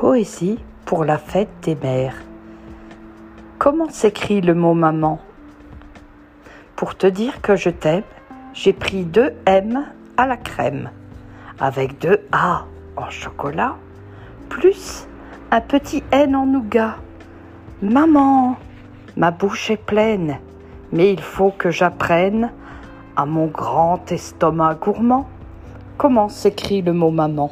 Poésie pour la fête des mères. Comment s'écrit le mot maman? Pour te dire que je t'aime, j'ai pris deux M à la crème, avec deux A en chocolat, plus un petit N en nougat. Maman, ma bouche est pleine, mais il faut que j'apprenne à mon grand estomac gourmand comment s'écrit le mot maman.